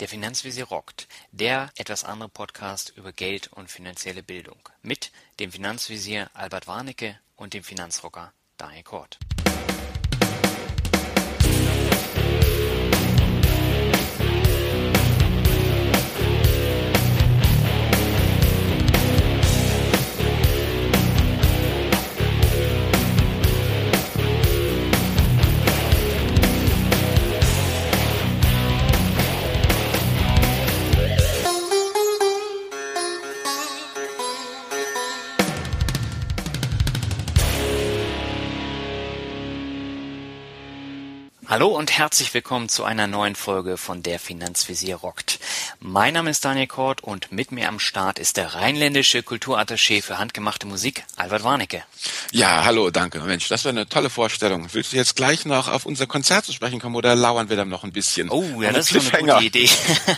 Der Finanzvisier rockt, der etwas andere Podcast über Geld und finanzielle Bildung mit dem Finanzvisier Albert Warnecke und dem Finanzrocker Daniel Kort. Hallo und herzlich willkommen zu einer neuen Folge von der Finanzvisier rockt. Mein Name ist Daniel Kort und mit mir am Start ist der rheinländische Kulturattaché für handgemachte Musik, Albert Warnecke. Ja, hallo, danke. Mensch, das war eine tolle Vorstellung. Willst du jetzt gleich noch auf unser Konzert zu sprechen kommen oder lauern wir dann noch ein bisschen? Oh, ja, das ist eine gute Idee.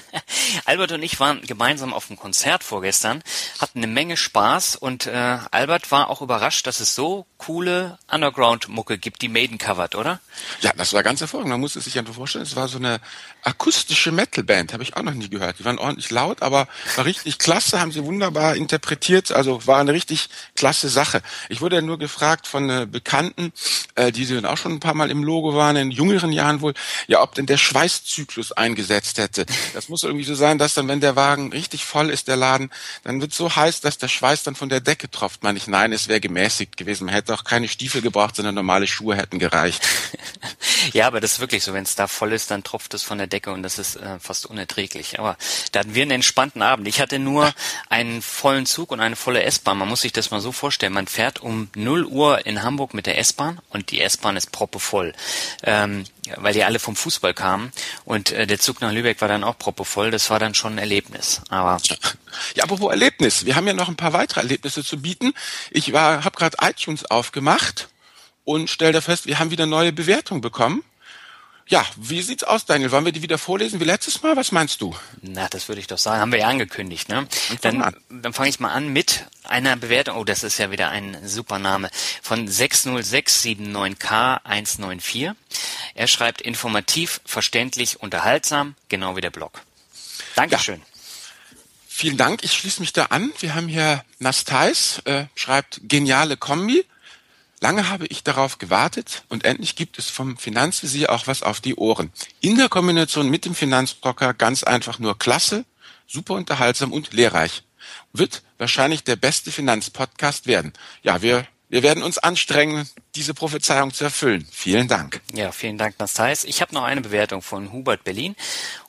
Albert und ich waren gemeinsam auf dem Konzert vorgestern, hatten eine Menge Spaß und äh, Albert war auch überrascht, dass es so coole Underground-Mucke gibt, die Maiden covert, oder? Ja, das war ganz hervorragend. Man muss es sich einfach vorstellen, es war so eine akustische Metal-Band, habe ich auch noch nie gehört. Die waren ordentlich laut, aber war richtig klasse, haben sie wunderbar interpretiert, also war eine richtig klasse Sache. Ich wurde ja nur gefragt von äh, Bekannten, äh, die sie auch schon ein paar Mal im Logo waren, in jüngeren Jahren wohl, ja, ob denn der Schweißzyklus eingesetzt hätte. Das muss irgendwie so sein, dass dann, wenn der Wagen richtig voll ist, der Laden, dann wird so heiß, dass der Schweiß dann von der Decke tropft. Meine ich, nein, es wäre gemäßigt gewesen. Man hätte auch keine Stiefel gebraucht, sondern normale Schuhe hätten gereicht. ja, aber das ist wirklich so. Wenn es da voll ist, dann tropft es von der Decke und das ist äh, fast unerträglich. Aber da hatten wir einen entspannten Abend. Ich hatte nur einen vollen Zug und eine volle S-Bahn. Man muss sich das mal so vorstellen. Man fährt um 0 Uhr in Hamburg mit der S-Bahn und die S-Bahn ist proppevoll. Ähm, weil die alle vom Fußball kamen und äh, der Zug nach Lübeck war dann auch proppevoll. Das war dann schon ein Erlebnis. Aber ja, apropos Erlebnis. Wir haben ja noch ein paar weitere Erlebnisse zu bieten. Ich war, habe gerade iTunes aufgemacht und stelle da fest, wir haben wieder neue Bewertungen bekommen. Ja, wie sieht's aus, Daniel? Wollen wir die wieder vorlesen wie letztes Mal? Was meinst du? Na, das würde ich doch sagen. Haben wir ja angekündigt, ne? Dann, dann fange ich mal an mit einer Bewertung. Oh, das ist ja wieder ein super Name. Von 60679K194. Er schreibt informativ, verständlich, unterhaltsam, genau wie der Blog. Dankeschön. Ja. Vielen Dank. Ich schließe mich da an. Wir haben hier Nastais, äh, schreibt geniale Kombi. Lange habe ich darauf gewartet und endlich gibt es vom Finanzvisier auch was auf die Ohren. In der Kombination mit dem Finanzbrocker ganz einfach nur klasse, super unterhaltsam und lehrreich. Wird wahrscheinlich der beste Finanzpodcast werden. Ja, wir, wir werden uns anstrengen, diese Prophezeiung zu erfüllen. Vielen Dank. Ja, vielen Dank, Nastais. Ich habe noch eine Bewertung von Hubert Berlin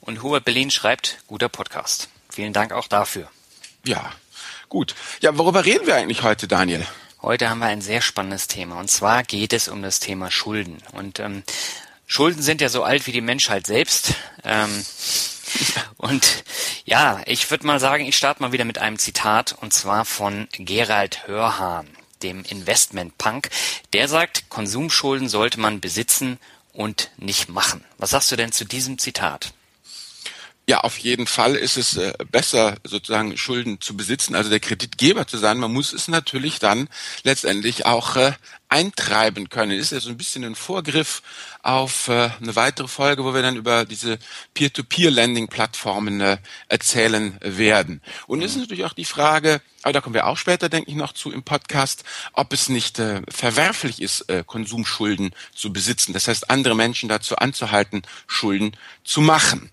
und Hubert Berlin schreibt, guter Podcast. Vielen Dank auch dafür. Ja, gut. Ja, worüber reden wir eigentlich heute, Daniel? Heute haben wir ein sehr spannendes Thema. Und zwar geht es um das Thema Schulden. Und ähm, Schulden sind ja so alt wie die Menschheit selbst. Ähm, und ja, ich würde mal sagen, ich starte mal wieder mit einem Zitat und zwar von Gerald Hörhahn, dem Investment-Punk. Der sagt, Konsumschulden sollte man besitzen und nicht machen. Was sagst du denn zu diesem Zitat? Ja, auf jeden Fall ist es äh, besser, sozusagen Schulden zu besitzen, also der Kreditgeber zu sein. Man muss es natürlich dann letztendlich auch äh, eintreiben können. Ist ja so ein bisschen ein Vorgriff auf äh, eine weitere Folge, wo wir dann über diese Peer-to-Peer-Lending-Plattformen äh, erzählen werden. Und es ist natürlich auch die Frage, aber da kommen wir auch später, denke ich, noch zu im Podcast, ob es nicht äh, verwerflich ist, äh, Konsumschulden zu besitzen. Das heißt, andere Menschen dazu anzuhalten, Schulden zu machen.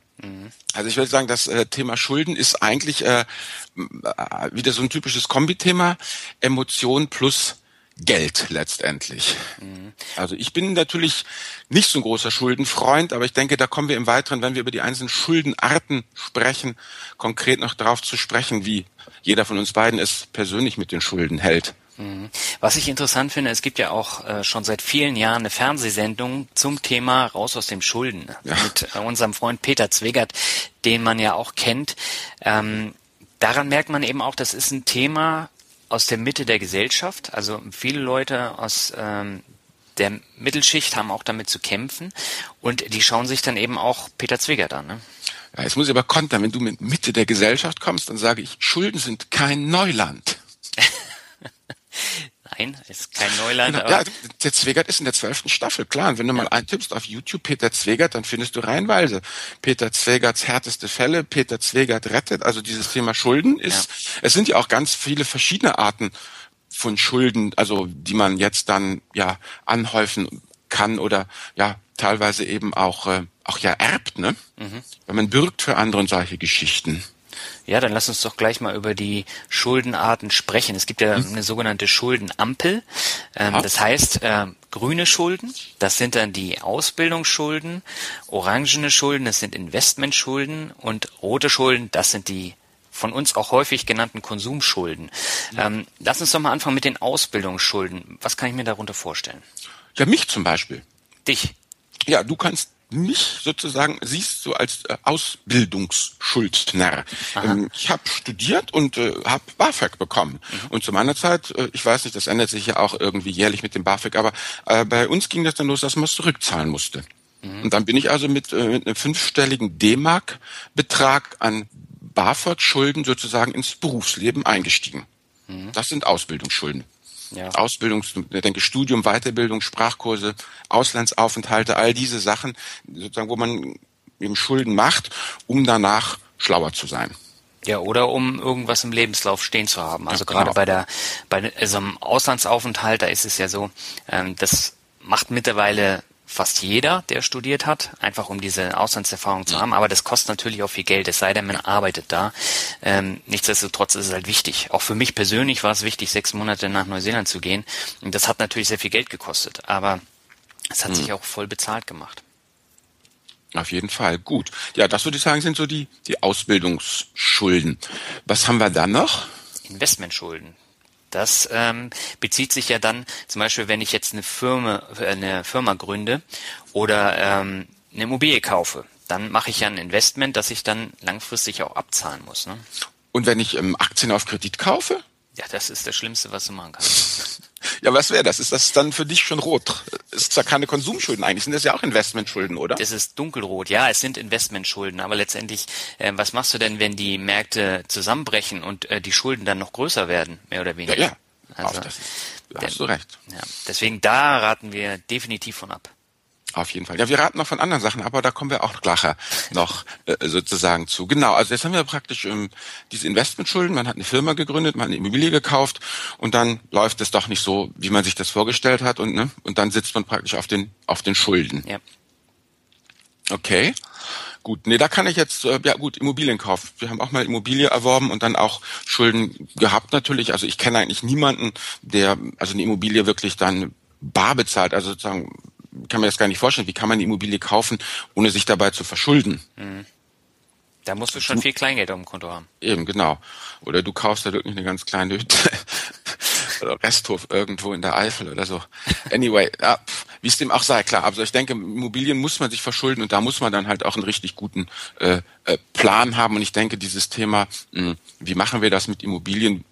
Also ich würde sagen, das äh, Thema Schulden ist eigentlich äh, wieder so ein typisches Kombithema, Emotion plus Geld letztendlich. Mhm. Also ich bin natürlich nicht so ein großer Schuldenfreund, aber ich denke, da kommen wir im Weiteren, wenn wir über die einzelnen Schuldenarten sprechen, konkret noch darauf zu sprechen, wie jeder von uns beiden es persönlich mit den Schulden hält. Mhm. Was ich interessant finde, es gibt ja auch äh, schon seit vielen Jahren eine Fernsehsendung zum Thema Raus aus dem Schulden ja. mit äh, unserem Freund Peter Zwegert, den man ja auch kennt. Ähm, daran merkt man eben auch, das ist ein Thema aus der Mitte der Gesellschaft. Also viele Leute aus ähm, der Mittelschicht haben auch damit zu kämpfen und die schauen sich dann eben auch Peter Zwegert an. Ne? Ja, jetzt muss ich aber kontern, wenn du mit Mitte der Gesellschaft kommst, dann sage ich, Schulden sind kein Neuland. Nein, ist kein Neuland. Genau. ja, der Zwegert ist in der zwölften Staffel, klar. Und wenn du ja. mal eintippst auf YouTube Peter Zwegert, dann findest du reihenweise Peter Zwegerts härteste Fälle, Peter Zwegert rettet. Also dieses Thema Schulden ist, ja. es sind ja auch ganz viele verschiedene Arten von Schulden, also die man jetzt dann ja anhäufen kann oder ja teilweise eben auch äh, auch ja erbt, ne? Mhm. Weil man bürgt für andere und solche Geschichten. Ja, dann lass uns doch gleich mal über die Schuldenarten sprechen. Es gibt ja hm. eine sogenannte Schuldenampel. Ähm, das heißt, äh, grüne Schulden, das sind dann die Ausbildungsschulden, orangene Schulden, das sind Investmentschulden und rote Schulden, das sind die von uns auch häufig genannten Konsumschulden. Ähm, lass uns doch mal anfangen mit den Ausbildungsschulden. Was kann ich mir darunter vorstellen? Ja, mich zum Beispiel. Dich? Ja, du kannst mich sozusagen siehst du als äh, Ausbildungsschuldner. Ähm, ich habe studiert und äh, habe BAföG bekommen. Mhm. Und zu meiner Zeit, äh, ich weiß nicht, das ändert sich ja auch irgendwie jährlich mit dem BAföG, aber äh, bei uns ging das dann los, dass man es zurückzahlen musste. Mhm. Und dann bin ich also mit, äh, mit einem fünfstelligen D-Mark-Betrag an BAföG-Schulden sozusagen ins Berufsleben eingestiegen. Mhm. Das sind Ausbildungsschulden. Ja. Ausbildung, ich denke Studium, Weiterbildung, Sprachkurse, Auslandsaufenthalte, all diese Sachen, sozusagen, wo man eben Schulden macht, um danach schlauer zu sein. Ja, oder um irgendwas im Lebenslauf stehen zu haben. Also ja, gerade genau. bei der bei so einem Auslandsaufenthalt, da ist es ja so, ähm, das macht mittlerweile fast jeder, der studiert hat, einfach um diese Auslandserfahrung zu haben. Aber das kostet natürlich auch viel Geld, es sei denn, man arbeitet da. Ähm, nichtsdestotrotz ist es halt wichtig. Auch für mich persönlich war es wichtig, sechs Monate nach Neuseeland zu gehen. Und das hat natürlich sehr viel Geld gekostet, aber es hat hm. sich auch voll bezahlt gemacht. Auf jeden Fall. Gut. Ja, das würde ich sagen, sind so die, die Ausbildungsschulden. Was haben wir dann noch? Investmentschulden. Das ähm, bezieht sich ja dann zum Beispiel, wenn ich jetzt eine Firma, eine Firma gründe oder ähm, eine Immobilie kaufe, dann mache ich ja ein Investment, das ich dann langfristig auch abzahlen muss. Ne? Und wenn ich ähm, Aktien auf Kredit kaufe? Ja, das ist das Schlimmste, was du machen kannst. Ja, was wäre das? Ist das dann für dich schon rot? Ist zwar keine Konsumschulden eigentlich, sind das ja auch Investmentschulden, oder? Das ist dunkelrot, ja, es sind Investmentschulden, aber letztendlich, äh, was machst du denn, wenn die Märkte zusammenbrechen und äh, die Schulden dann noch größer werden, mehr oder weniger? Ja, ja. Also, das, da hast du recht. Ja, deswegen da raten wir definitiv von ab. Auf jeden Fall. Ja, wir raten noch von anderen Sachen, aber da kommen wir auch gleich noch äh, sozusagen zu. Genau, also jetzt haben wir praktisch ähm, diese Investmentschulden. Man hat eine Firma gegründet, man hat eine Immobilie gekauft und dann läuft es doch nicht so, wie man sich das vorgestellt hat und ne, und dann sitzt man praktisch auf den auf den Schulden. Ja. Okay. Gut, nee, da kann ich jetzt, äh, ja gut, Immobilienkauf. Wir haben auch mal Immobilie erworben und dann auch Schulden gehabt natürlich. Also ich kenne eigentlich niemanden, der also eine Immobilie wirklich dann bar bezahlt, also sozusagen kann man das gar nicht vorstellen. Wie kann man die Immobilie kaufen, ohne sich dabei zu verschulden? Mhm. Da musst du schon viel Kleingeld auf dem Konto haben. Eben, genau. Oder du kaufst da wirklich eine ganz kleine Hütte oder Resthof irgendwo in der Eifel oder so. Anyway, ja, wie es dem auch sei, klar. Also ich denke, Immobilien muss man sich verschulden und da muss man dann halt auch einen richtig guten äh, äh, Plan haben. Und ich denke, dieses Thema, mh, wie machen wir das mit Immobilien,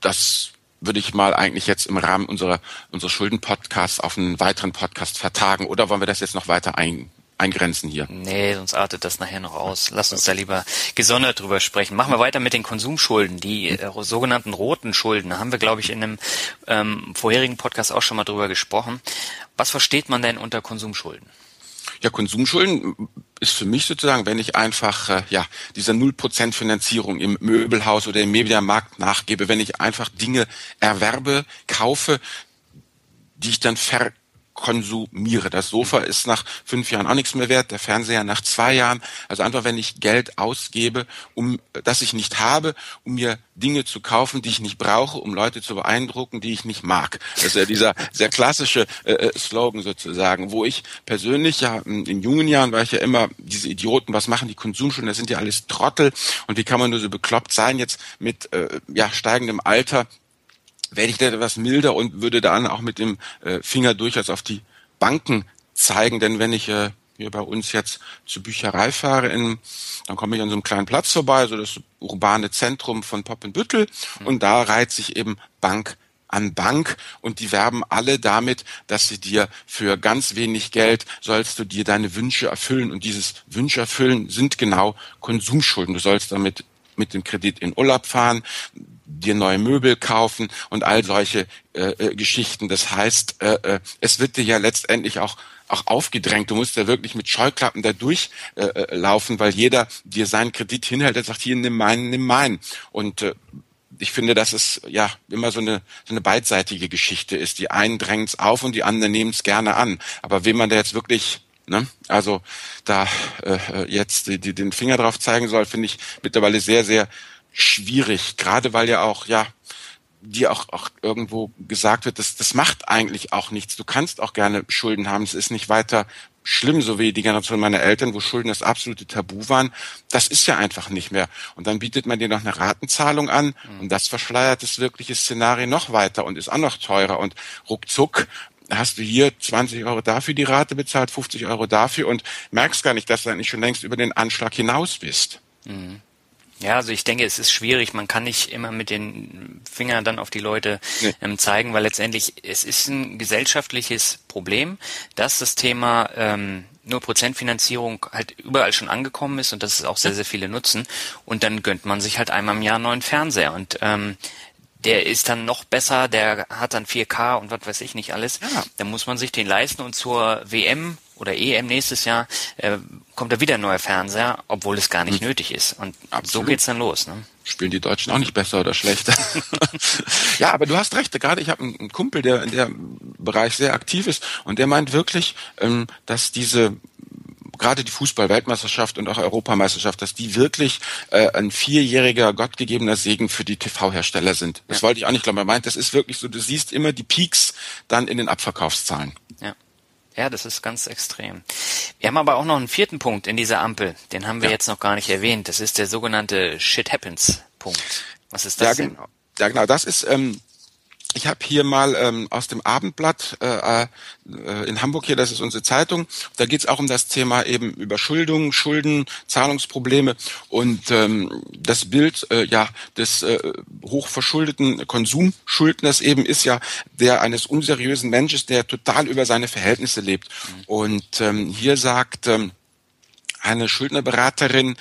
das würde ich mal eigentlich jetzt im Rahmen unserer, unserer Schulden-Podcasts auf einen weiteren Podcast vertagen oder wollen wir das jetzt noch weiter ein, eingrenzen hier? Nee, sonst artet das nachher noch aus. Lass uns da lieber gesondert drüber sprechen. Machen wir weiter mit den Konsumschulden, die äh, sogenannten roten Schulden. Da haben wir, glaube ich, in einem ähm, vorherigen Podcast auch schon mal drüber gesprochen. Was versteht man denn unter Konsumschulden? Ja, Konsumschulden ist für mich sozusagen, wenn ich einfach äh, ja dieser null Prozent Finanzierung im Möbelhaus oder im Mediamarkt nachgebe, wenn ich einfach Dinge erwerbe, kaufe, die ich dann ver konsumiere. Das Sofa ist nach fünf Jahren auch nichts mehr wert, der Fernseher nach zwei Jahren. Also einfach, wenn ich Geld ausgebe, um das ich nicht habe, um mir Dinge zu kaufen, die ich nicht brauche, um Leute zu beeindrucken, die ich nicht mag. Das ist ja dieser sehr klassische äh, äh Slogan sozusagen, wo ich persönlich ja in jungen Jahren war ich ja immer diese Idioten, was machen die Konsumschulen, das sind ja alles Trottel und wie kann man nur so bekloppt sein jetzt mit äh, ja steigendem Alter werde ich da etwas milder und würde dann auch mit dem äh, Finger durchaus auf die Banken zeigen, denn wenn ich äh, hier bei uns jetzt zur Bücherei fahre, in, dann komme ich an so einem kleinen Platz vorbei, so das urbane Zentrum von Poppenbüttel. Mhm. und da reiht sich eben Bank an Bank. Und die werben alle damit, dass sie dir für ganz wenig Geld sollst du dir deine Wünsche erfüllen. Und dieses Wünsche erfüllen sind genau Konsumschulden. Du sollst damit mit dem Kredit in Urlaub fahren dir neue Möbel kaufen und all solche äh, äh, Geschichten. Das heißt, äh, äh, es wird dir ja letztendlich auch auch aufgedrängt. Du musst ja wirklich mit Scheuklappen da durchlaufen, äh, weil jeder dir seinen Kredit hinhält. Er sagt, hier, nimm meinen, nimm meinen. Und äh, ich finde, dass es ja immer so eine, so eine beidseitige Geschichte ist. Die einen drängen es auf und die anderen nehmen es gerne an. Aber wem man da jetzt wirklich Ne? Also da äh, jetzt die, die, den Finger drauf zeigen soll, finde ich mittlerweile sehr, sehr schwierig. Gerade weil ja auch, ja, dir auch, auch irgendwo gesagt wird, das, das macht eigentlich auch nichts. Du kannst auch gerne Schulden haben. Es ist nicht weiter schlimm, so wie die Generation meiner Eltern, wo Schulden das absolute Tabu waren. Das ist ja einfach nicht mehr. Und dann bietet man dir noch eine Ratenzahlung an mhm. und das verschleiert das wirkliche Szenario noch weiter und ist auch noch teurer und ruckzuck hast du hier 20 Euro dafür die Rate bezahlt, 50 Euro dafür und merkst gar nicht, dass du eigentlich schon längst über den Anschlag hinaus bist. Mhm. Ja, also ich denke, es ist schwierig. Man kann nicht immer mit den Fingern dann auf die Leute nee. ähm, zeigen, weil letztendlich es ist ein gesellschaftliches Problem, dass das Thema ähm, nur Prozentfinanzierung halt überall schon angekommen ist und dass es auch sehr, sehr viele nutzen. Und dann gönnt man sich halt einmal im Jahr einen neuen Fernseher. Und ähm, der ist dann noch besser, der hat dann 4K und was weiß ich nicht alles. Ja. Dann muss man sich den leisten und zur WM oder EM nächstes Jahr äh, kommt da wieder ein neuer Fernseher, obwohl es gar nicht mhm. nötig ist. Und Absolut. so geht's dann los. Ne? Spielen die Deutschen auch nicht besser oder schlechter? ja, aber du hast recht. Gerade ich habe einen Kumpel, der in dem Bereich sehr aktiv ist und der meint wirklich, ähm, dass diese gerade die Fußball-Weltmeisterschaft und auch Europameisterschaft, dass die wirklich äh, ein vierjähriger gottgegebener Segen für die TV-Hersteller sind. Das ja. wollte ich auch nicht glauben. Er meint, das ist wirklich so, du siehst immer die Peaks dann in den Abverkaufszahlen. Ja. Ja, das ist ganz extrem. Wir haben aber auch noch einen vierten Punkt in dieser Ampel. Den haben wir ja. jetzt noch gar nicht erwähnt. Das ist der sogenannte Shit Happens Punkt. Was ist das ja, denn? Ja, genau. Das ist ähm, ich habe hier mal ähm, aus dem Abendblatt äh, äh, in Hamburg hier, das ist unsere Zeitung, da geht es auch um das Thema eben Überschuldung, Schulden, Zahlungsprobleme und ähm, das Bild äh, ja des äh, hochverschuldeten Konsumschuldners eben ist ja der eines unseriösen Menschen, der total über seine Verhältnisse lebt. Mhm. Und ähm, hier sagt ähm, eine Schuldnerberaterin,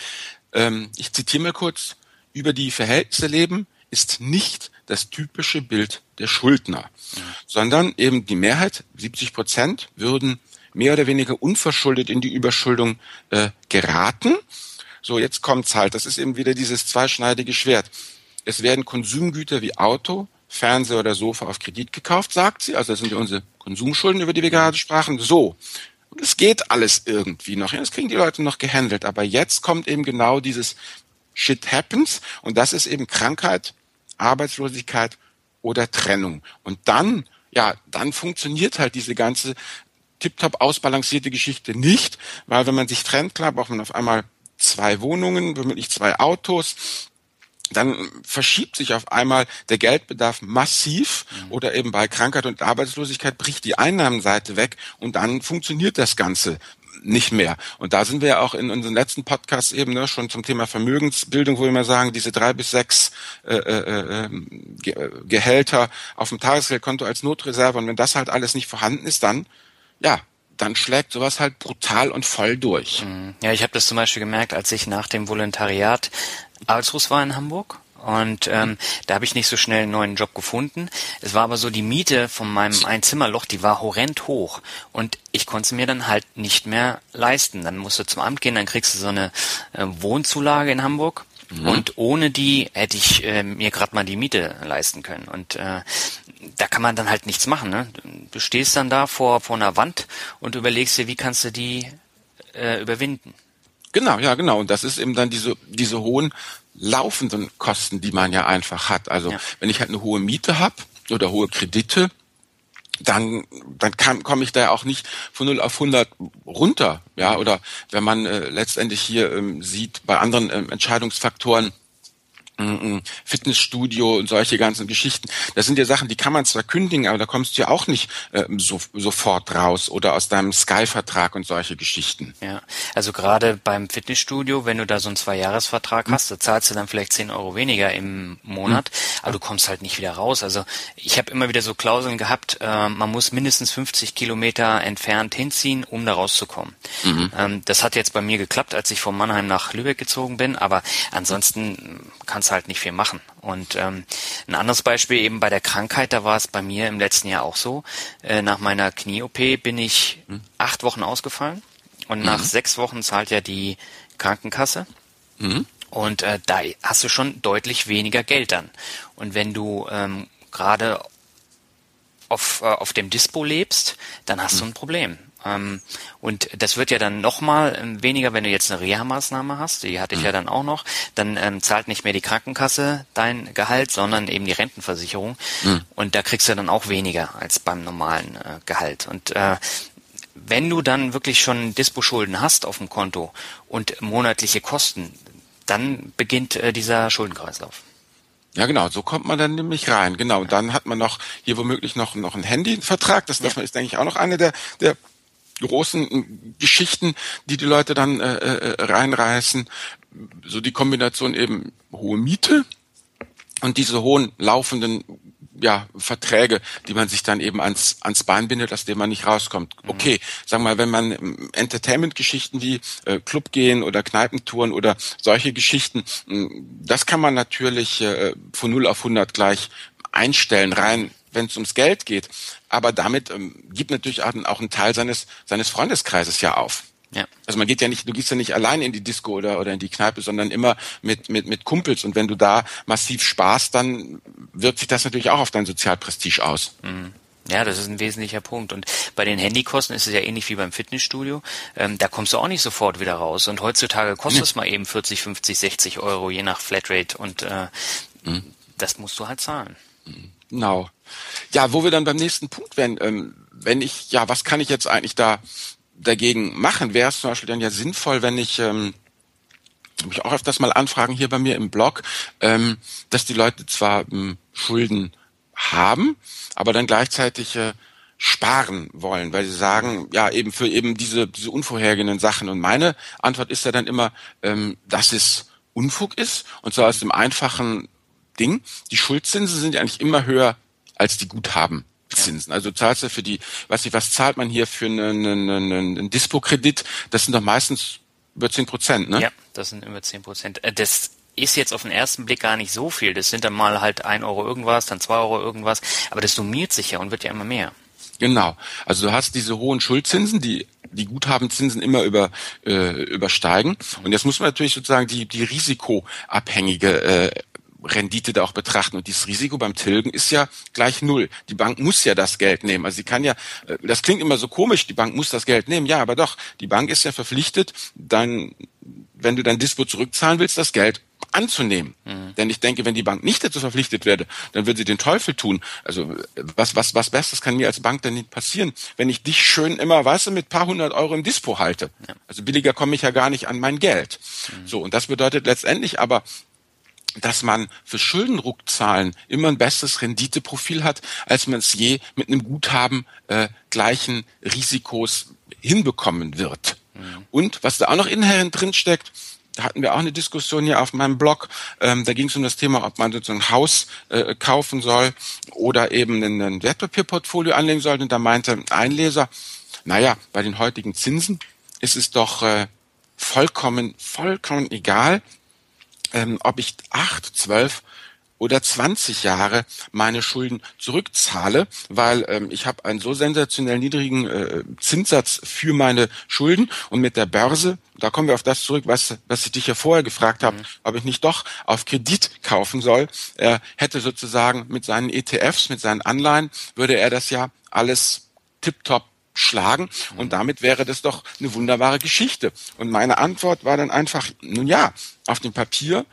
ähm, ich zitiere mal kurz, über die Verhältnisse leben ist nicht das typische Bild der Schuldner, mhm. sondern eben die Mehrheit, 70 Prozent, würden mehr oder weniger unverschuldet in die Überschuldung äh, geraten. So, jetzt kommt's halt. Das ist eben wieder dieses zweischneidige Schwert. Es werden Konsumgüter wie Auto, Fernseher oder Sofa auf Kredit gekauft, sagt sie. Also das sind ja unsere Konsumschulden, über die wir gerade sprachen. So. Und es geht alles irgendwie noch. Das kriegen die Leute noch gehandelt. Aber jetzt kommt eben genau dieses Shit happens. Und das ist eben Krankheit, Arbeitslosigkeit oder Trennung. Und dann, ja, dann funktioniert halt diese ganze tiptop ausbalancierte Geschichte nicht, weil wenn man sich trennt, klar, braucht man auf einmal zwei Wohnungen, womöglich zwei Autos, dann verschiebt sich auf einmal der Geldbedarf massiv mhm. oder eben bei Krankheit und Arbeitslosigkeit bricht die Einnahmenseite weg und dann funktioniert das Ganze nicht mehr. Und da sind wir ja auch in unseren letzten Podcasts eben ne, schon zum Thema Vermögensbildung, wo wir immer sagen, diese drei bis sechs äh, äh, äh, Gehälter auf dem Tagesgeldkonto als Notreserve. Und wenn das halt alles nicht vorhanden ist, dann ja, dann schlägt sowas halt brutal und voll durch. Mhm. Ja, ich habe das zum Beispiel gemerkt, als ich nach dem Volontariat Arbeitslos war in Hamburg und ähm, da habe ich nicht so schnell einen neuen Job gefunden. Es war aber so, die Miete von meinem Einzimmerloch, die war horrend hoch. Und ich konnte mir dann halt nicht mehr leisten. Dann musst du zum Amt gehen, dann kriegst du so eine äh, Wohnzulage in Hamburg. Mhm. Und ohne die hätte ich äh, mir gerade mal die Miete leisten können. Und äh, da kann man dann halt nichts machen. Ne? Du stehst dann da vor, vor einer Wand und überlegst dir, wie kannst du die äh, überwinden. Genau, ja, genau. Und das ist eben dann diese, diese hohen laufenden Kosten, die man ja einfach hat. Also ja. wenn ich halt eine hohe Miete habe oder hohe Kredite, dann, dann kann, komme ich da ja auch nicht von 0 auf 100 runter. Ja, oder wenn man äh, letztendlich hier ähm, sieht, bei anderen ähm, Entscheidungsfaktoren, Fitnessstudio und solche ganzen Geschichten. Das sind ja Sachen, die kann man zwar kündigen, aber da kommst du ja auch nicht äh, so, sofort raus oder aus deinem Sky-Vertrag und solche Geschichten. Ja, also gerade beim Fitnessstudio, wenn du da so einen Zwei-Jahres-Vertrag hm. hast, da zahlst du dann vielleicht zehn Euro weniger im Monat, hm. aber du kommst halt nicht wieder raus. Also ich habe immer wieder so Klauseln gehabt, äh, man muss mindestens 50 Kilometer entfernt hinziehen, um da rauszukommen. Mhm. Ähm, das hat jetzt bei mir geklappt, als ich von Mannheim nach Lübeck gezogen bin, aber ansonsten kann kannst halt nicht viel machen. Und ähm, ein anderes Beispiel eben bei der Krankheit, da war es bei mir im letzten Jahr auch so. Äh, nach meiner Knie-OP bin ich mhm. acht Wochen ausgefallen und mhm. nach sechs Wochen zahlt ja die Krankenkasse. Mhm. Und äh, da hast du schon deutlich weniger Geld dann. Und wenn du ähm, gerade auf, äh, auf dem Dispo lebst, dann hast mhm. du ein Problem. Ähm, und das wird ja dann nochmal ähm, weniger, wenn du jetzt eine Reha-Maßnahme hast, die hatte ich mhm. ja dann auch noch, dann ähm, zahlt nicht mehr die Krankenkasse dein Gehalt, sondern eben die Rentenversicherung. Mhm. Und da kriegst du dann auch weniger als beim normalen äh, Gehalt. Und äh, wenn du dann wirklich schon Dispo-Schulden hast auf dem Konto und monatliche Kosten, dann beginnt äh, dieser Schuldenkreislauf. Ja, genau, so kommt man dann nämlich rein. Genau, und dann hat man noch hier womöglich noch, noch einen Handyvertrag. Das, das ja. ist, denke ich, auch noch eine der, der großen Geschichten, die die Leute dann äh, äh, reinreißen. So die Kombination eben hohe Miete und diese hohen laufenden ja, Verträge, die man sich dann eben ans, ans Bein bindet, aus dem man nicht rauskommt. Mhm. Okay, sag mal, wenn man ähm, Entertainment-Geschichten wie äh, Club gehen oder Kneipentouren oder solche Geschichten, das kann man natürlich äh, von 0 auf 100 gleich einstellen, rein wenn es ums Geld geht. Aber damit ähm, gibt natürlich auch, einen Teil seines, seines Freundeskreises ja auf. Ja. Also man geht ja nicht, du gehst ja nicht allein in die Disco oder, oder in die Kneipe, sondern immer mit, mit, mit Kumpels. Und wenn du da massiv sparst, dann wirkt sich das natürlich auch auf dein Sozialprestige aus. Mhm. Ja, das ist ein wesentlicher Punkt. Und bei den Handykosten ist es ja ähnlich wie beim Fitnessstudio. Ähm, da kommst du auch nicht sofort wieder raus. Und heutzutage kostet nee. es mal eben 40, 50, 60 Euro, je nach Flatrate. Und äh, mhm. das musst du halt zahlen. Genau. Ja, wo wir dann beim nächsten Punkt wären, ähm, wenn ich, ja, was kann ich jetzt eigentlich da dagegen machen? Wäre es zum Beispiel dann ja sinnvoll, wenn ich ähm, mich auch öfters mal anfragen hier bei mir im Blog, ähm, dass die Leute zwar ähm, Schulden haben, aber dann gleichzeitig äh, sparen wollen, weil sie sagen, ja, eben für eben diese, diese unvorhergehenden Sachen. Und meine Antwort ist ja dann immer, ähm, dass es Unfug ist, und zwar aus dem einfachen Ding. Die Schuldzinsen sind ja eigentlich immer höher als die Guthabenzinsen. Also du zahlst ja für die, weiß ich, was zahlt man hier für einen, einen, einen Dispo-Kredit? Das sind doch meistens über zehn Prozent, ne? Ja, das sind über zehn Prozent. Äh, das ist jetzt auf den ersten Blick gar nicht so viel. Das sind dann mal halt ein Euro irgendwas, dann zwei Euro irgendwas. Aber das summiert sich ja und wird ja immer mehr. Genau. Also du hast diese hohen Schuldzinsen, die die Guthabenzinsen immer über, äh, übersteigen. Und jetzt muss man natürlich sozusagen die, die risikoabhängige äh, Rendite da auch betrachten. Und dieses Risiko beim Tilgen ist ja gleich null. Die Bank muss ja das Geld nehmen. Also sie kann ja, äh, das klingt immer so komisch, die Bank muss das Geld nehmen. Ja, aber doch, die Bank ist ja verpflichtet, dann, wenn du dein Dispo zurückzahlen willst, das Geld anzunehmen. Mhm. Denn ich denke, wenn die Bank nicht dazu verpflichtet werde, dann würde sie den Teufel tun. Also was, was, was Bestes kann mir als Bank denn nicht passieren, wenn ich dich schön immer, weißt du, mit paar hundert Euro im Dispo halte. Ja. Also billiger komme ich ja gar nicht an mein Geld. Mhm. So, und das bedeutet letztendlich aber, dass man für Schuldenrückzahlen immer ein besseres Renditeprofil hat, als man es je mit einem Guthaben äh, gleichen Risikos hinbekommen wird. Mhm. Und was da auch noch inhärent drin steckt, da hatten wir auch eine Diskussion hier auf meinem Blog. Ähm, da ging es um das Thema, ob man so ein Haus äh, kaufen soll oder eben ein Wertpapierportfolio anlegen soll. Und da meinte ein Leser, naja, bei den heutigen Zinsen ist es doch äh, vollkommen, vollkommen egal, ähm, ob ich acht, zwölf oder 20 Jahre meine Schulden zurückzahle, weil ähm, ich habe einen so sensationell niedrigen äh, Zinssatz für meine Schulden und mit der Börse, da kommen wir auf das zurück, was, was ich dich ja vorher gefragt habe, mhm. ob ich nicht doch auf Kredit kaufen soll, er hätte sozusagen mit seinen ETFs, mit seinen Anleihen, würde er das ja alles tiptop schlagen und damit wäre das doch eine wunderbare Geschichte. Und meine Antwort war dann einfach, nun ja, auf dem Papier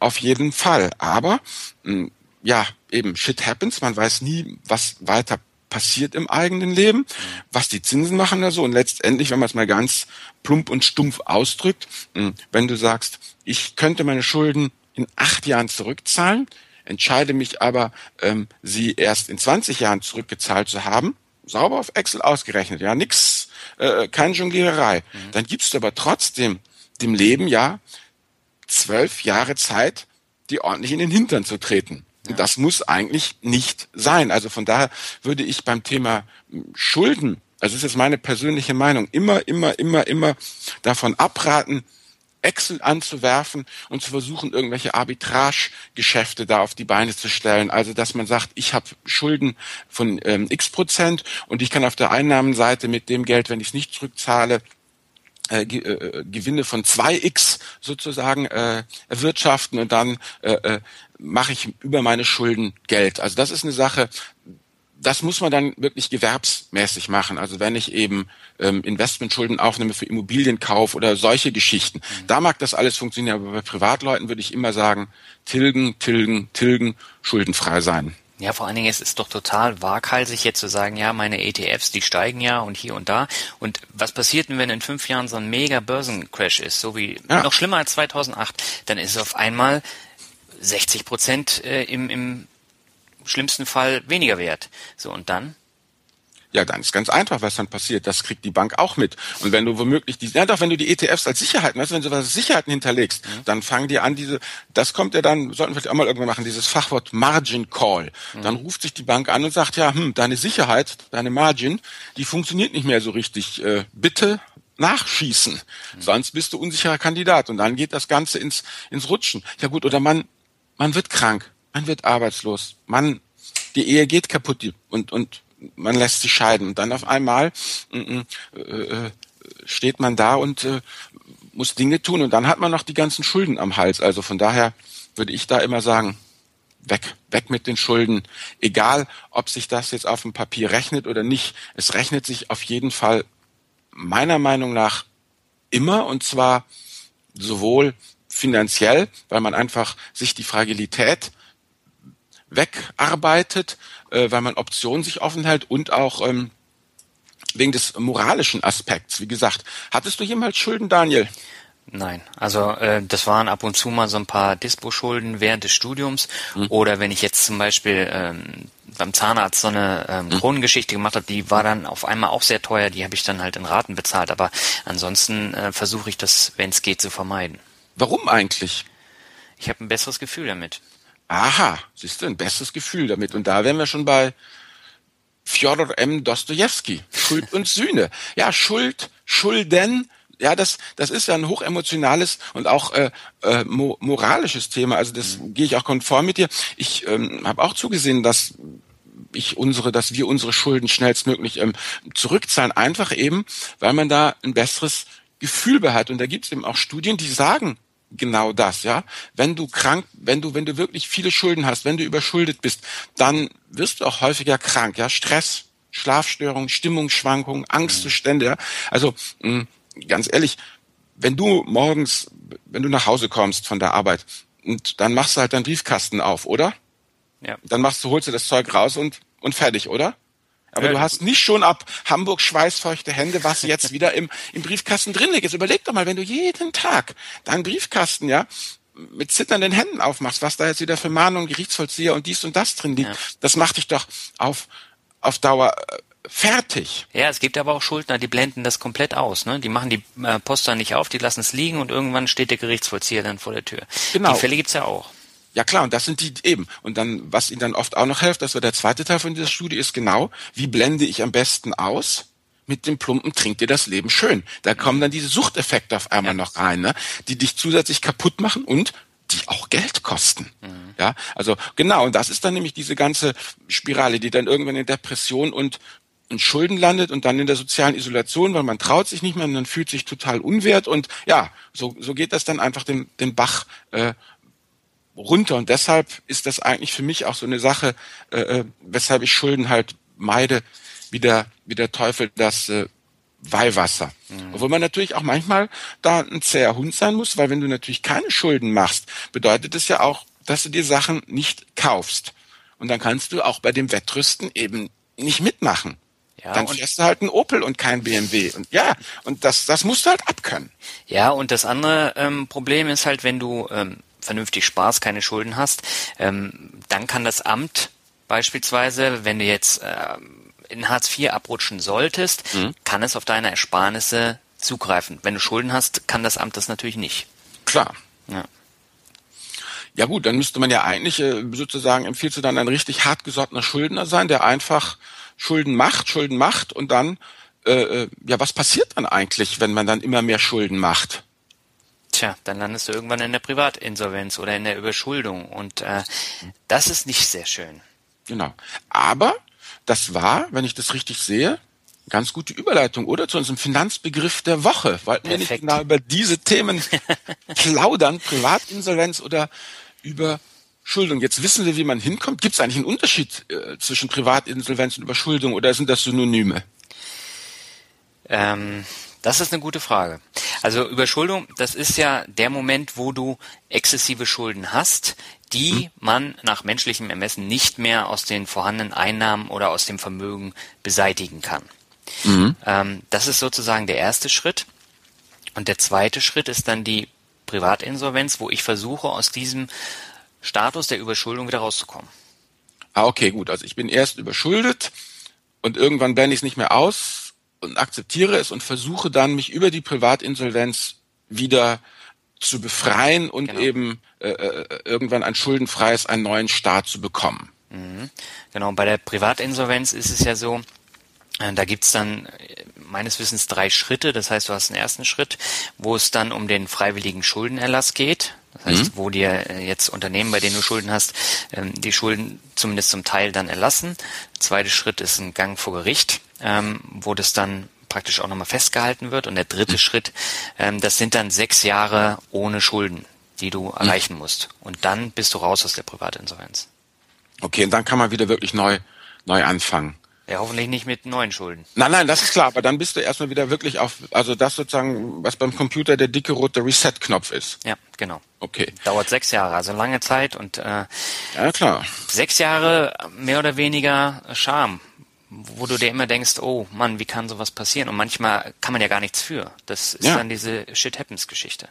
auf jeden Fall. Aber hm, ja, eben shit happens, man weiß nie, was weiter passiert im eigenen Leben, was die Zinsen machen da so und letztendlich, wenn man es mal ganz plump und stumpf ausdrückt, hm, wenn du sagst, ich könnte meine Schulden in acht Jahren zurückzahlen, entscheide mich aber, ähm, sie erst in 20 Jahren zurückgezahlt zu haben, sauber auf Excel ausgerechnet, ja, nix, äh, keine Jongliererei. Mhm. Dann gibst du aber trotzdem dem Leben ja zwölf Jahre Zeit, die ordentlich in den Hintern zu treten. Ja. Und das muss eigentlich nicht sein. Also von daher würde ich beim Thema hm, Schulden, also das ist jetzt meine persönliche Meinung, immer, immer, immer, immer davon abraten, Excel anzuwerfen und zu versuchen, irgendwelche Arbitrage-Geschäfte da auf die Beine zu stellen. Also dass man sagt, ich habe Schulden von ähm, x Prozent und ich kann auf der Einnahmenseite mit dem Geld, wenn ich es nicht zurückzahle, äh, äh, Gewinne von 2x sozusagen äh, erwirtschaften und dann äh, äh, mache ich über meine Schulden Geld. Also das ist eine Sache, das muss man dann wirklich gewerbsmäßig machen. Also wenn ich eben ähm, Investmentschulden aufnehme für Immobilienkauf oder solche Geschichten, mhm. da mag das alles funktionieren. Aber bei Privatleuten würde ich immer sagen, tilgen, tilgen, tilgen, schuldenfrei sein. Ja, vor allen Dingen ist es doch total waghalsig jetzt zu sagen, ja, meine ETFs, die steigen ja und hier und da. Und was passiert denn, wenn in fünf Jahren so ein mega Börsencrash ist, so wie ja. noch schlimmer als 2008? Dann ist es auf einmal 60 Prozent äh, im, im schlimmsten Fall weniger wert. So, und dann? Ja, dann ist ganz einfach, was dann passiert. Das kriegt die Bank auch mit. Und wenn du womöglich die, ja doch, wenn du die ETFs als Sicherheiten, weißt du, wenn du was Sicherheiten hinterlegst, mhm. dann fangen die an, diese, das kommt ja dann, sollten wir vielleicht auch mal irgendwann machen, dieses Fachwort Margin Call. Mhm. Dann ruft sich die Bank an und sagt, ja, hm, deine Sicherheit, deine Margin, die funktioniert nicht mehr so richtig. Äh, bitte nachschießen. Mhm. Sonst bist du unsicherer Kandidat. Und dann geht das Ganze ins, ins Rutschen. Ja gut, oder man, man wird krank man wird arbeitslos, man, die Ehe geht kaputt und, und man lässt sich scheiden. Und dann auf einmal äh, äh, steht man da und äh, muss Dinge tun und dann hat man noch die ganzen Schulden am Hals. Also von daher würde ich da immer sagen, weg, weg mit den Schulden. Egal, ob sich das jetzt auf dem Papier rechnet oder nicht. Es rechnet sich auf jeden Fall meiner Meinung nach immer und zwar sowohl finanziell, weil man einfach sich die Fragilität wegarbeitet, äh, weil man Optionen sich offen hält und auch ähm, wegen des moralischen Aspekts. Wie gesagt, hattest du jemals Schulden, Daniel? Nein, also äh, das waren ab und zu mal so ein paar Dispo-Schulden während des Studiums mhm. oder wenn ich jetzt zum Beispiel ähm, beim Zahnarzt so eine ähm, mhm. Kronengeschichte gemacht habe, die war dann auf einmal auch sehr teuer, die habe ich dann halt in Raten bezahlt, aber ansonsten äh, versuche ich das, wenn es geht, zu vermeiden. Warum eigentlich? Ich habe ein besseres Gefühl damit. Aha, siehst du, ein besseres Gefühl damit. Und da wären wir schon bei Fjodor M. Dostoevsky. Schuld und Sühne. Ja, Schuld, Schulden, ja, das, das ist ja ein hochemotionales und auch äh, äh, mo moralisches Thema. Also das mhm. gehe ich auch konform mit dir. Ich ähm, habe auch zugesehen, dass ich unsere, dass wir unsere Schulden schnellstmöglich ähm, zurückzahlen, einfach eben, weil man da ein besseres Gefühl bei hat. Und da gibt es eben auch Studien, die sagen, genau das, ja. Wenn du krank, wenn du, wenn du wirklich viele Schulden hast, wenn du überschuldet bist, dann wirst du auch häufiger krank, ja. Stress, Schlafstörungen, Stimmungsschwankungen, Angstzustände, ja. Also, mh, ganz ehrlich, wenn du morgens, wenn du nach Hause kommst von der Arbeit und dann machst du halt deinen Briefkasten auf, oder? Ja. Dann machst du, holst du das Zeug raus und, und fertig, oder? Aber du hast nicht schon ab Hamburg schweißfeuchte Hände, was jetzt wieder im, im Briefkasten drin liegt. Jetzt überleg doch mal, wenn du jeden Tag deinen Briefkasten, ja, mit zitternden Händen aufmachst, was da jetzt wieder für Mahnungen, Gerichtsvollzieher und dies und das drin liegt, ja. das macht dich doch auf, auf Dauer äh, fertig. Ja, es gibt aber auch Schuldner, die blenden das komplett aus. Ne? Die machen die äh, Poster nicht auf, die lassen es liegen und irgendwann steht der Gerichtsvollzieher dann vor der Tür. Genau. Die Fälle gibt's ja auch. Ja klar, und das sind die eben. Und dann, was ihnen dann oft auch noch hilft, das war der zweite Teil von dieser Studie, ist genau, wie blende ich am besten aus? Mit dem plumpen trinkt dir das Leben schön. Da kommen dann diese Suchteffekte auf einmal ja. noch rein, ne? die dich zusätzlich kaputt machen und die auch Geld kosten. Mhm. Ja, also genau, und das ist dann nämlich diese ganze Spirale, die dann irgendwann in Depression und in Schulden landet und dann in der sozialen Isolation, weil man traut sich nicht mehr und man fühlt sich total unwert und ja, so, so geht das dann einfach den, den Bach äh, runter. Und deshalb ist das eigentlich für mich auch so eine Sache, äh, äh, weshalb ich Schulden halt meide, wie der, wie der Teufel das äh, Weihwasser. Mhm. Obwohl man natürlich auch manchmal da ein zäher Hund sein muss, weil wenn du natürlich keine Schulden machst, bedeutet es ja auch, dass du dir Sachen nicht kaufst. Und dann kannst du auch bei dem Wettrüsten eben nicht mitmachen. Ja, dann fährst du halt ein Opel und kein BMW. Und ja, und das, das musst du halt abkönnen. Ja, und das andere ähm, Problem ist halt, wenn du ähm, vernünftig sparst, keine Schulden hast, ähm, dann kann das Amt beispielsweise, wenn du jetzt äh, in Hartz IV abrutschen solltest, mhm. kann es auf deine Ersparnisse zugreifen. Wenn du Schulden hast, kann das Amt das natürlich nicht. Klar. Ja. Ja gut, dann müsste man ja eigentlich äh, sozusagen empfiehlst du dann ein richtig hartgesottener Schuldner sein, der einfach Schulden macht, Schulden macht und dann äh, äh, ja was passiert dann eigentlich, wenn man dann immer mehr Schulden macht? Tja, dann landest du irgendwann in der Privatinsolvenz oder in der Überschuldung. Und äh, das ist nicht sehr schön. Genau. Aber das war, wenn ich das richtig sehe, ganz gute Überleitung, oder? Zu unserem Finanzbegriff der Woche. Wollten wir nicht genau über diese Themen plaudern, Privatinsolvenz oder Überschuldung? Jetzt wissen wir, wie man hinkommt. Gibt es eigentlich einen Unterschied äh, zwischen Privatinsolvenz und Überschuldung oder sind das Synonyme? Ähm, das ist eine gute Frage. Also Überschuldung, das ist ja der Moment, wo du exzessive Schulden hast, die hm. man nach menschlichem Ermessen nicht mehr aus den vorhandenen Einnahmen oder aus dem Vermögen beseitigen kann. Mhm. Ähm, das ist sozusagen der erste Schritt. Und der zweite Schritt ist dann die Privatinsolvenz, wo ich versuche, aus diesem Status der Überschuldung wieder rauszukommen. Ah, okay, gut. Also ich bin erst überschuldet und irgendwann blende ich es nicht mehr aus und akzeptiere es und versuche dann, mich über die Privatinsolvenz wieder zu befreien und genau. eben äh, äh irgendwann ein schuldenfreies, einen neuen Staat zu bekommen. Mhm. Genau, bei der Privatinsolvenz ist es ja so, äh, da gibt's dann äh, meines Wissens drei Schritte. Das heißt, du hast einen ersten Schritt, wo es dann um den freiwilligen Schuldenerlass geht. Das heißt, mhm. wo dir jetzt Unternehmen, bei denen du Schulden hast, ähm, die Schulden zumindest zum Teil dann erlassen. Der zweite Schritt ist ein Gang vor Gericht, ähm, wo das dann praktisch auch nochmal festgehalten wird. Und der dritte mhm. Schritt, ähm, das sind dann sechs Jahre ohne Schulden, die du mhm. erreichen musst. Und dann bist du raus aus der Privatinsolvenz. Okay, und dann kann man wieder wirklich neu, neu anfangen. Ja, hoffentlich nicht mit neuen Schulden. Nein, nein, das ist klar, aber dann bist du erstmal wieder wirklich auf, also das sozusagen, was beim Computer der dicke rote Reset-Knopf ist. Ja, genau. Okay. Dauert sechs Jahre, also lange Zeit und äh, ja klar. Sechs Jahre mehr oder weniger Scham, wo du dir immer denkst, oh Mann, wie kann sowas passieren? Und manchmal kann man ja gar nichts für. Das ist ja. dann diese Shit Happens Geschichte.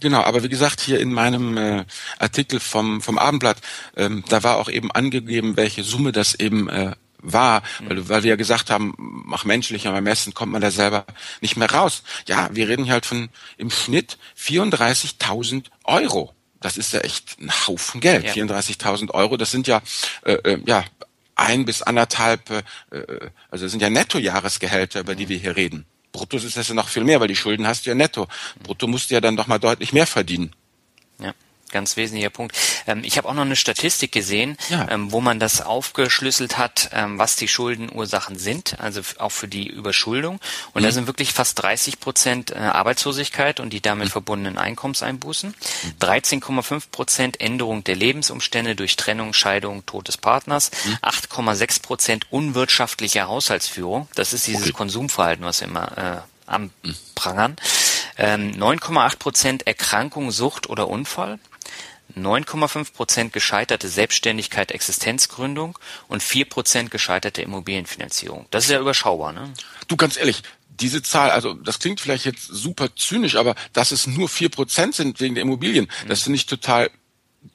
Genau, aber wie gesagt, hier in meinem äh, Artikel vom, vom Abendblatt, ähm, da war auch eben angegeben, welche Summe das eben äh, war, weil, weil wir ja gesagt haben, mach menschlich, aber messen kommt man da selber nicht mehr raus. Ja, wir reden halt von im Schnitt 34.000 Euro. Das ist ja echt ein Haufen Geld. Ja. 34.000 Euro, das sind ja, äh, äh, ja, ein bis anderthalb, äh, äh, also das sind ja Nettojahresgehälter, über die wir hier reden. Brutto ist das ja noch viel mehr, weil die Schulden hast du ja netto. Brutto musst du ja dann doch mal deutlich mehr verdienen. Ja ganz wesentlicher Punkt. Ähm, ich habe auch noch eine Statistik gesehen, ja. ähm, wo man das aufgeschlüsselt hat, ähm, was die Schuldenursachen sind, also auch für die Überschuldung. Und mhm. da sind wirklich fast 30 Prozent äh, Arbeitslosigkeit und die damit mhm. verbundenen Einkommenseinbußen, 13,5 mhm. Prozent Änderung der Lebensumstände durch Trennung, Scheidung, Tod des Partners, 8,6 mhm. Prozent unwirtschaftliche Haushaltsführung. Das ist dieses okay. Konsumverhalten, was wir immer äh, anprangern. Ähm, 9,8 Prozent Erkrankung, Sucht oder Unfall. 9,5 Prozent gescheiterte Selbstständigkeit, Existenzgründung und 4 Prozent gescheiterte Immobilienfinanzierung. Das ist ja überschaubar, ne? Du, ganz ehrlich, diese Zahl, also das klingt vielleicht jetzt super zynisch, aber dass es nur vier Prozent sind wegen der Immobilien, mhm. das finde ich total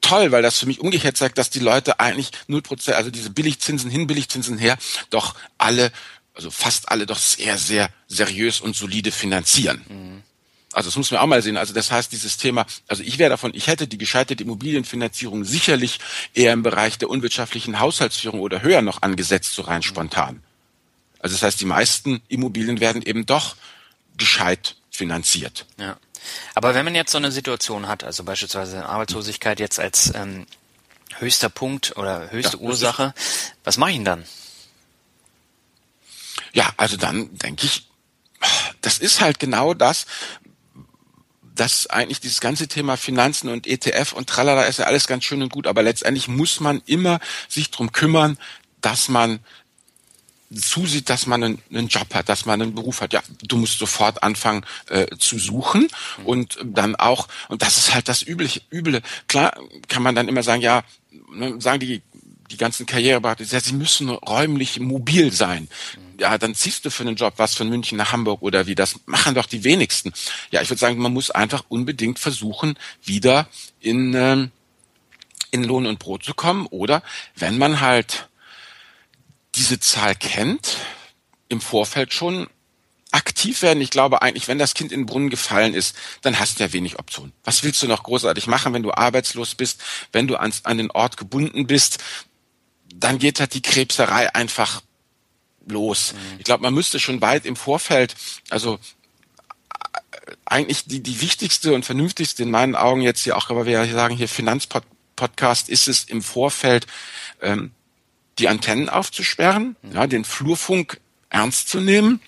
toll, weil das für mich umgekehrt zeigt, dass die Leute eigentlich null Prozent, also diese Billigzinsen hin, Billigzinsen her, doch alle, also fast alle doch sehr, sehr seriös und solide finanzieren. Mhm. Also das muss man auch mal sehen. Also das heißt, dieses Thema, also ich wäre davon, ich hätte die gescheiterte Immobilienfinanzierung sicherlich eher im Bereich der unwirtschaftlichen Haushaltsführung oder höher noch angesetzt, so rein spontan. Also das heißt, die meisten Immobilien werden eben doch gescheit finanziert. Ja. Aber wenn man jetzt so eine Situation hat, also beispielsweise Arbeitslosigkeit jetzt als ähm, höchster Punkt oder höchste ja, Ursache, was mache ich denn dann? Ja, also dann denke ich, das ist halt genau das, dass eigentlich dieses ganze Thema Finanzen und ETF und tralala ist ja alles ganz schön und gut, aber letztendlich muss man immer sich drum kümmern, dass man zusieht, dass man einen, einen, Job hat, dass man einen Beruf hat. Ja, du musst sofort anfangen äh, zu suchen und dann auch, und das ist halt das übliche, üble. Klar kann man dann immer sagen, ja, ne, sagen die die ganzen Karriereberater, ja, sie müssen räumlich mobil sein. Ja, dann ziehst du für einen Job was von München nach Hamburg oder wie. Das machen doch die wenigsten. Ja, ich würde sagen, man muss einfach unbedingt versuchen, wieder in, ähm, in Lohn und Brot zu kommen. Oder wenn man halt diese Zahl kennt, im Vorfeld schon aktiv werden. Ich glaube eigentlich, wenn das Kind in den Brunnen gefallen ist, dann hast du ja wenig Optionen. Was willst du noch großartig machen, wenn du arbeitslos bist, wenn du ans, an den Ort gebunden bist? Dann geht halt die Krebserei einfach los. Ich glaube, man müsste schon weit im Vorfeld, also eigentlich die, die wichtigste und vernünftigste in meinen Augen jetzt hier auch, aber wir sagen hier Finanzpodcast, ist es im Vorfeld, ähm, die Antennen aufzusperren, mhm. ja, den Flurfunk ernst zu nehmen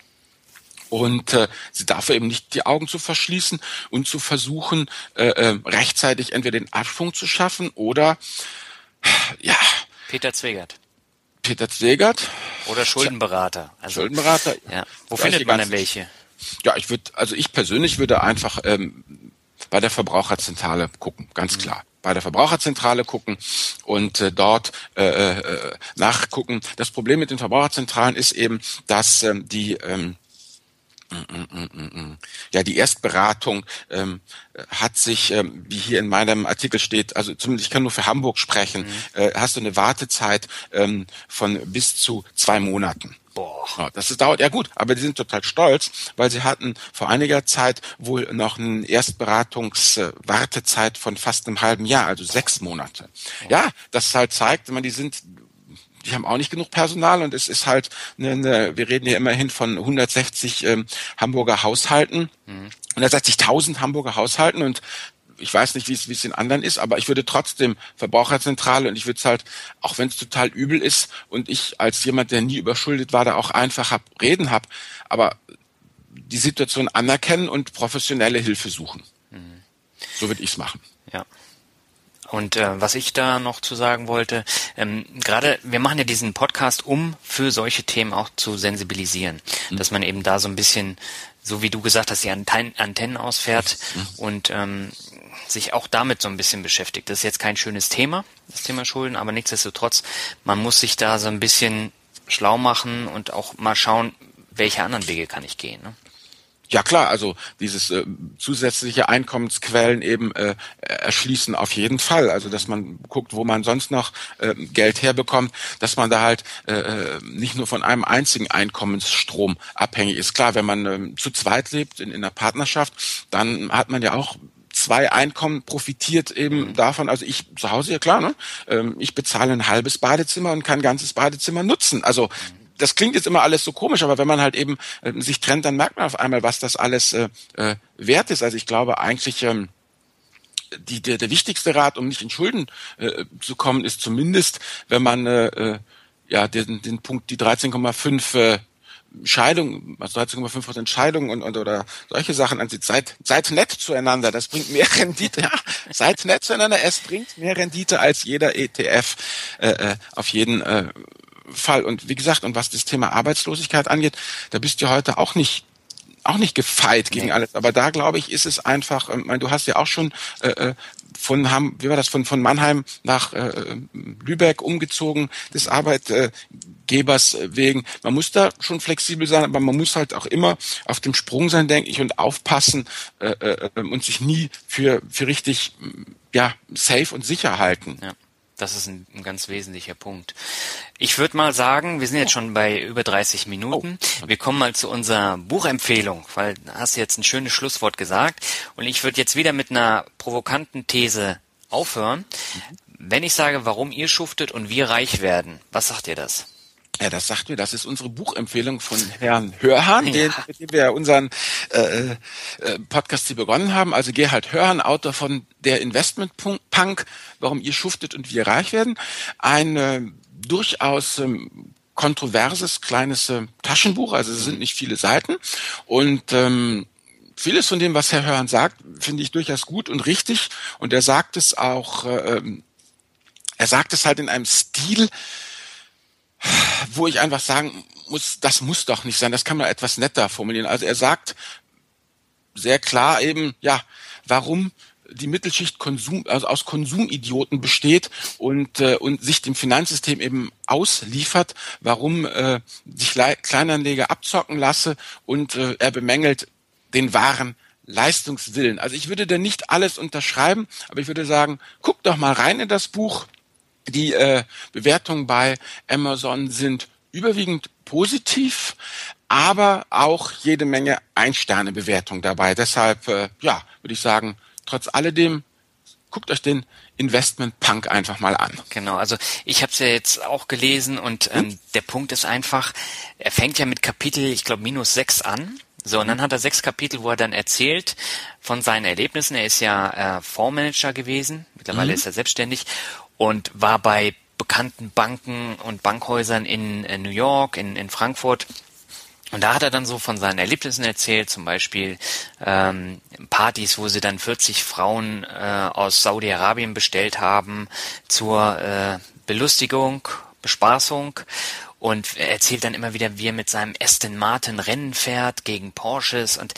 und äh, sie dafür eben nicht die Augen zu verschließen und zu versuchen, äh, äh, rechtzeitig entweder den Abschwung zu schaffen oder ja. Peter Zwegert. Peter Zwegert. Oder Schuldenberater. Also, Schuldenberater. Ja. Wo findet man denn welche? Ja, ich würde, also ich persönlich würde einfach ähm, bei der Verbraucherzentrale gucken, ganz mhm. klar bei der Verbraucherzentrale gucken und äh, dort äh, äh, nachgucken. Das Problem mit den Verbraucherzentralen ist eben, dass ähm, die ähm, ja, die Erstberatung ähm, hat sich, ähm, wie hier in meinem Artikel steht, also zumindest ich kann nur für Hamburg sprechen, mhm. äh, hast du eine Wartezeit ähm, von bis zu zwei Monaten. Boah. Das ist, dauert ja gut, aber die sind total stolz, weil sie hatten vor einiger Zeit wohl noch eine Erstberatungswartezeit von fast einem halben Jahr, also sechs Monate. Ja, das halt zeigt, wenn die sind die haben auch nicht genug Personal und es ist halt eine, eine wir reden ja immerhin von 160 ähm, Hamburger Haushalten, mhm. 160.000 Hamburger Haushalten und ich weiß nicht, wie es, wie es in anderen ist, aber ich würde trotzdem Verbraucherzentrale und ich würde es halt, auch wenn es total übel ist und ich als jemand, der nie überschuldet war, da auch einfach hab, reden habe, aber die Situation anerkennen und professionelle Hilfe suchen. Mhm. So würde ich es machen. Ja. Und äh, was ich da noch zu sagen wollte, ähm, gerade wir machen ja diesen Podcast, um für solche Themen auch zu sensibilisieren, mhm. dass man eben da so ein bisschen, so wie du gesagt hast, die Antennen, Antennen ausfährt mhm. und ähm, sich auch damit so ein bisschen beschäftigt. Das ist jetzt kein schönes Thema, das Thema Schulden, aber nichtsdestotrotz, man muss sich da so ein bisschen schlau machen und auch mal schauen, welche anderen Wege kann ich gehen. Ne? Ja klar, also dieses äh, zusätzliche Einkommensquellen eben äh, erschließen auf jeden Fall. Also dass man guckt, wo man sonst noch äh, Geld herbekommt, dass man da halt äh, äh nicht nur von einem einzigen Einkommensstrom abhängig ist. Klar, wenn man äh, zu zweit lebt in, in einer Partnerschaft, dann hat man ja auch zwei Einkommen profitiert eben mhm. davon. Also ich zu Hause, ja klar, ne? Ähm, ich bezahle ein halbes Badezimmer und kann ein ganzes Badezimmer nutzen. Also das klingt jetzt immer alles so komisch, aber wenn man halt eben äh, sich trennt, dann merkt man auf einmal, was das alles äh, äh, wert ist. Also ich glaube eigentlich, ähm, die, der, der wichtigste Rat, um nicht in Schulden äh, zu kommen, ist zumindest, wenn man äh, äh ja den, den Punkt, die 13,5 äh, Scheidung, also 13,5 Prozent Scheidung und, und oder solche Sachen ansieht, seid, seid nett zueinander, das bringt mehr Rendite, ja, seid nett zueinander, es bringt mehr Rendite als jeder ETF äh, äh auf jeden äh, Fall. Und wie gesagt, und was das Thema Arbeitslosigkeit angeht, da bist du heute auch nicht auch nicht gefeit gegen nee. alles, aber da glaube ich, ist es einfach, ähm, du hast ja auch schon äh, äh, von Ham, wie war das von von Mannheim nach äh, Lübeck umgezogen des Arbeitgebers wegen. Man muss da schon flexibel sein, aber man muss halt auch immer auf dem Sprung sein, denke ich, und aufpassen äh, äh, und sich nie für für richtig ja safe und sicher halten. Ja. Das ist ein, ein ganz wesentlicher Punkt. Ich würde mal sagen, wir sind jetzt schon bei über 30 Minuten. Oh. Wir kommen mal zu unserer Buchempfehlung, weil du hast jetzt ein schönes Schlusswort gesagt. Und ich würde jetzt wieder mit einer provokanten These aufhören. Mhm. Wenn ich sage, warum ihr schuftet und wir reich werden, was sagt ihr das? Ja, das sagt mir, das ist unsere Buchempfehlung von Herrn Hörhan, ja. den, mit dem wir unseren äh, äh, Podcast hier begonnen haben. Also Gerhard Hörhan, Autor von Der Investment Punk, warum ihr schuftet und wir reich werden. Ein äh, durchaus ähm, kontroverses kleines äh, Taschenbuch, also es sind nicht viele Seiten und ähm, vieles von dem, was Herr Hörhan sagt, finde ich durchaus gut und richtig und er sagt es auch, äh, ähm, er sagt es halt in einem Stil, wo ich einfach sagen muss, das muss doch nicht sein, das kann man etwas netter formulieren. Also er sagt sehr klar eben, ja, warum die Mittelschicht Konsum, also aus Konsumidioten besteht und, äh, und sich dem Finanzsystem eben ausliefert, warum äh, sich Kleinanleger abzocken lasse und äh, er bemängelt den wahren Leistungswillen. Also ich würde da nicht alles unterschreiben, aber ich würde sagen, guck doch mal rein in das Buch, die äh, Bewertungen bei Amazon sind überwiegend positiv, aber auch jede Menge Ein-Sterne-Bewertungen dabei. Deshalb, äh, ja, würde ich sagen, trotz alledem, guckt euch den Investment Punk einfach mal an. Genau, also ich habe es ja jetzt auch gelesen und ähm, hm? der Punkt ist einfach, er fängt ja mit Kapitel, ich glaube, minus sechs an So, und dann hat er sechs Kapitel, wo er dann erzählt von seinen Erlebnissen. Er ist ja äh, Fondsmanager gewesen, mittlerweile mhm. ist er selbstständig und war bei bekannten Banken und Bankhäusern in, in New York, in, in Frankfurt. Und da hat er dann so von seinen Erlebnissen erzählt, zum Beispiel ähm, Partys, wo sie dann 40 Frauen äh, aus Saudi-Arabien bestellt haben zur äh, Belustigung, Bespaßung. Und er erzählt dann immer wieder, wie er mit seinem Aston Martin Rennen fährt gegen Porsches. Und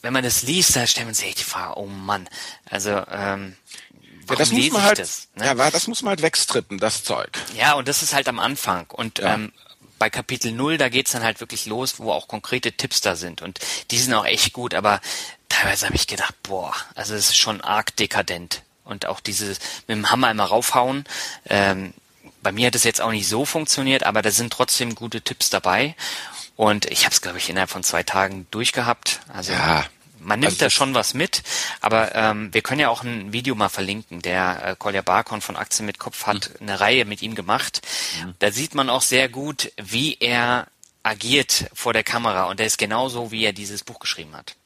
wenn man das liest, da stellt man sich die Frage, oh Mann, also ähm, ja, das muss man halt, das, ne? Ja, das muss man halt wegstrippen, das Zeug. Ja, und das ist halt am Anfang. Und ja. ähm, bei Kapitel 0, da geht's dann halt wirklich los, wo auch konkrete Tipps da sind. Und die sind auch echt gut, aber teilweise habe ich gedacht, boah, also es ist schon arg dekadent. Und auch dieses mit dem Hammer einmal raufhauen. Ähm, bei mir hat es jetzt auch nicht so funktioniert, aber da sind trotzdem gute Tipps dabei. Und ich habe es, glaube ich, innerhalb von zwei Tagen durchgehabt. Also ja, man nimmt also da schon was mit, aber ähm, wir können ja auch ein Video mal verlinken. Der äh, Kolja Barkon von Aktien mit Kopf hat mhm. eine Reihe mit ihm gemacht. Mhm. Da sieht man auch sehr gut, wie er agiert vor der Kamera und der ist genauso, wie er dieses Buch geschrieben hat.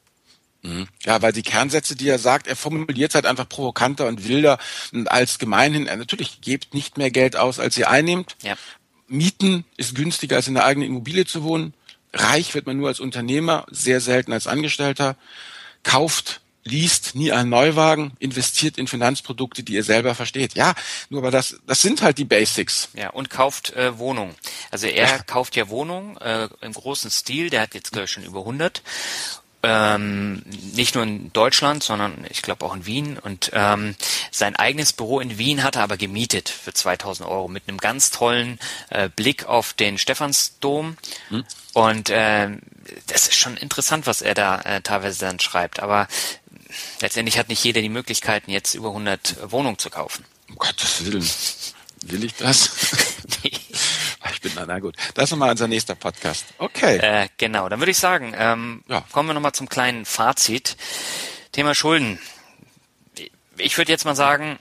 Mhm. Ja, weil die Kernsätze, die er sagt, er formuliert halt einfach provokanter und wilder als gemeinhin. Er natürlich gebt nicht mehr Geld aus, als ihr einnehmt. Ja. Mieten ist günstiger, als in der eigenen Immobilie zu wohnen. Reich wird man nur als Unternehmer, sehr selten als Angestellter kauft, liest nie einen Neuwagen, investiert in Finanzprodukte, die ihr selber versteht. Ja, nur aber das, das sind halt die Basics. Ja, und kauft äh, Wohnungen. Also er ja. kauft ja Wohnungen äh, im großen Stil, der hat jetzt glaube ich schon über 100 ähm, nicht nur in Deutschland, sondern ich glaube auch in Wien. Und ähm, sein eigenes Büro in Wien hat er aber gemietet für 2000 Euro mit einem ganz tollen äh, Blick auf den Stephansdom. Hm. Und äh, das ist schon interessant, was er da äh, teilweise dann schreibt. Aber letztendlich hat nicht jeder die Möglichkeiten, jetzt über 100 Wohnungen zu kaufen. Um Gottes Willen. Will ich das? nee. Ich bin, na gut. Das ist nochmal unser nächster Podcast. Okay. Äh, genau, dann würde ich sagen, ähm, ja. kommen wir nochmal zum kleinen Fazit. Thema Schulden. Ich würde jetzt mal sagen,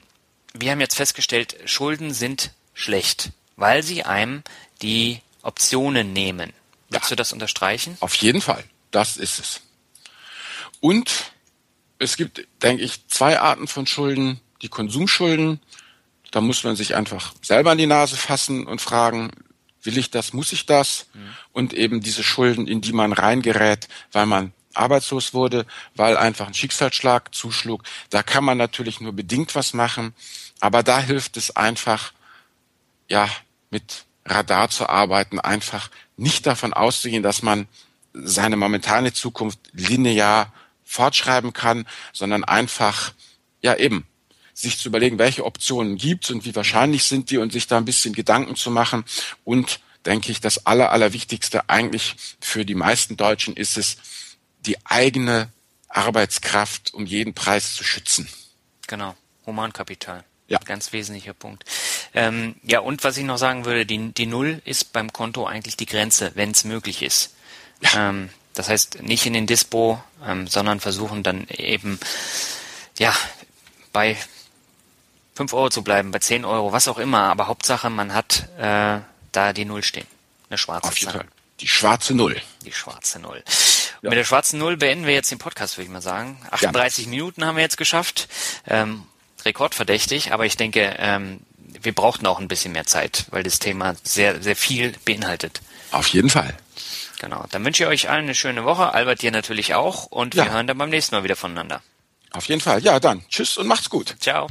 wir haben jetzt festgestellt, Schulden sind schlecht, weil sie einem die Optionen nehmen. Willst ja. du das unterstreichen? Auf jeden Fall. Das ist es. Und es gibt, denke ich, zwei Arten von Schulden. Die Konsumschulden. Da muss man sich einfach selber an die Nase fassen und fragen, will ich das, muss ich das? Mhm. Und eben diese Schulden, in die man reingerät, weil man arbeitslos wurde, weil einfach ein Schicksalsschlag zuschlug. Da kann man natürlich nur bedingt was machen, aber da hilft es einfach, ja, mit Radar zu arbeiten, einfach nicht davon auszugehen, dass man seine momentane Zukunft linear fortschreiben kann, sondern einfach, ja eben, sich zu überlegen, welche Optionen gibt und wie wahrscheinlich sind die und sich da ein bisschen Gedanken zu machen. Und denke ich, das Aller, Allerwichtigste eigentlich für die meisten Deutschen ist es, die eigene Arbeitskraft um jeden Preis zu schützen. Genau, Humankapital. Ja. Ganz wesentlicher Punkt. Ähm, ja, und was ich noch sagen würde, die, die Null ist beim Konto eigentlich die Grenze, wenn es möglich ist. Ja. Ähm, das heißt, nicht in den Dispo, ähm, sondern versuchen dann eben, ja, bei 5 Euro zu bleiben, bei 10 Euro, was auch immer, aber Hauptsache, man hat äh, da die Null stehen. Eine schwarze Auf jeden Zahl. Fall. Die schwarze Null. Die schwarze Null. Ja. Mit der schwarzen Null beenden wir jetzt den Podcast, würde ich mal sagen. 38 ja. Minuten haben wir jetzt geschafft. Ähm, rekordverdächtig, aber ich denke, ähm, wir brauchten auch ein bisschen mehr Zeit, weil das Thema sehr, sehr viel beinhaltet. Auf jeden Fall. Genau. Dann wünsche ich euch allen eine schöne Woche. Albert dir natürlich auch. Und ja. wir hören dann beim nächsten Mal wieder voneinander. Auf jeden Fall. Ja, dann. Tschüss und macht's gut. Ciao.